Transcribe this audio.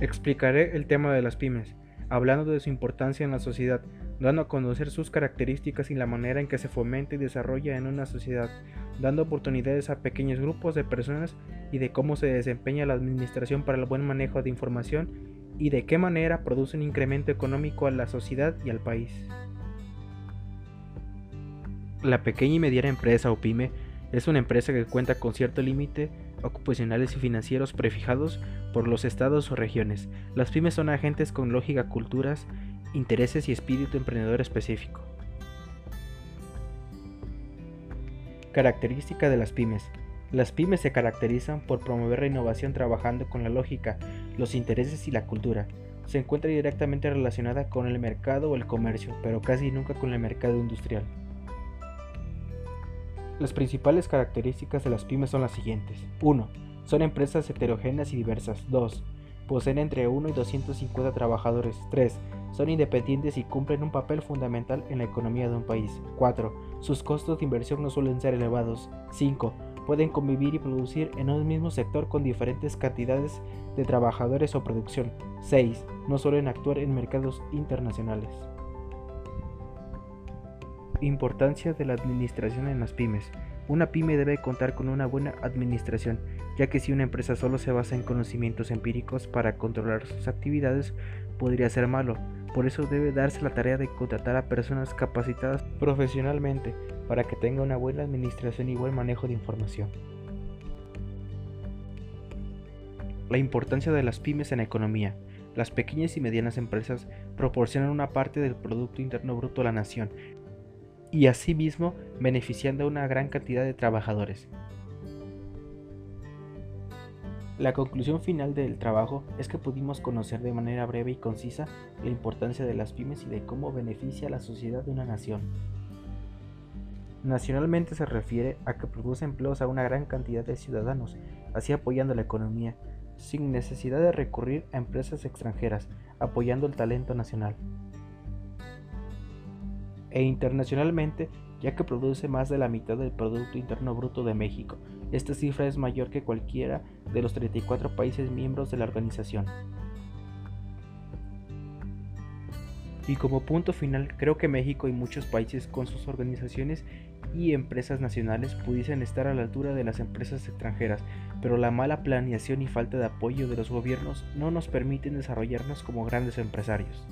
Explicaré el tema de las pymes, hablando de su importancia en la sociedad, dando a conocer sus características y la manera en que se fomenta y desarrolla en una sociedad, dando oportunidades a pequeños grupos de personas y de cómo se desempeña la administración para el buen manejo de información y de qué manera produce un incremento económico a la sociedad y al país. La pequeña y mediana empresa o pyme es una empresa que cuenta con cierto límite ocupacionales y financieros prefijados por los estados o regiones. Las pymes son agentes con lógica, culturas, intereses y espíritu emprendedor específico. Característica de las pymes. Las pymes se caracterizan por promover la innovación trabajando con la lógica, los intereses y la cultura. Se encuentra directamente relacionada con el mercado o el comercio, pero casi nunca con el mercado industrial. Las principales características de las pymes son las siguientes. 1. Son empresas heterogéneas y diversas. 2. Poseen entre 1 y 250 trabajadores. 3. Son independientes y cumplen un papel fundamental en la economía de un país. 4. Sus costos de inversión no suelen ser elevados. 5. Pueden convivir y producir en un mismo sector con diferentes cantidades de trabajadores o producción. 6. No suelen actuar en mercados internacionales. Importancia de la administración en las pymes. Una pyme debe contar con una buena administración, ya que si una empresa solo se basa en conocimientos empíricos para controlar sus actividades, podría ser malo. Por eso debe darse la tarea de contratar a personas capacitadas profesionalmente para que tenga una buena administración y buen manejo de información. La importancia de las pymes en la economía. Las pequeñas y medianas empresas proporcionan una parte del Producto Interno Bruto a la nación y asimismo beneficiando a una gran cantidad de trabajadores. La conclusión final del trabajo es que pudimos conocer de manera breve y concisa la importancia de las pymes y de cómo beneficia a la sociedad de una nación. Nacionalmente se refiere a que produce empleos a una gran cantidad de ciudadanos, así apoyando la economía, sin necesidad de recurrir a empresas extranjeras, apoyando el talento nacional e internacionalmente, ya que produce más de la mitad del Producto Interno Bruto de México. Esta cifra es mayor que cualquiera de los 34 países miembros de la organización. Y como punto final, creo que México y muchos países con sus organizaciones y empresas nacionales pudiesen estar a la altura de las empresas extranjeras, pero la mala planeación y falta de apoyo de los gobiernos no nos permiten desarrollarnos como grandes empresarios.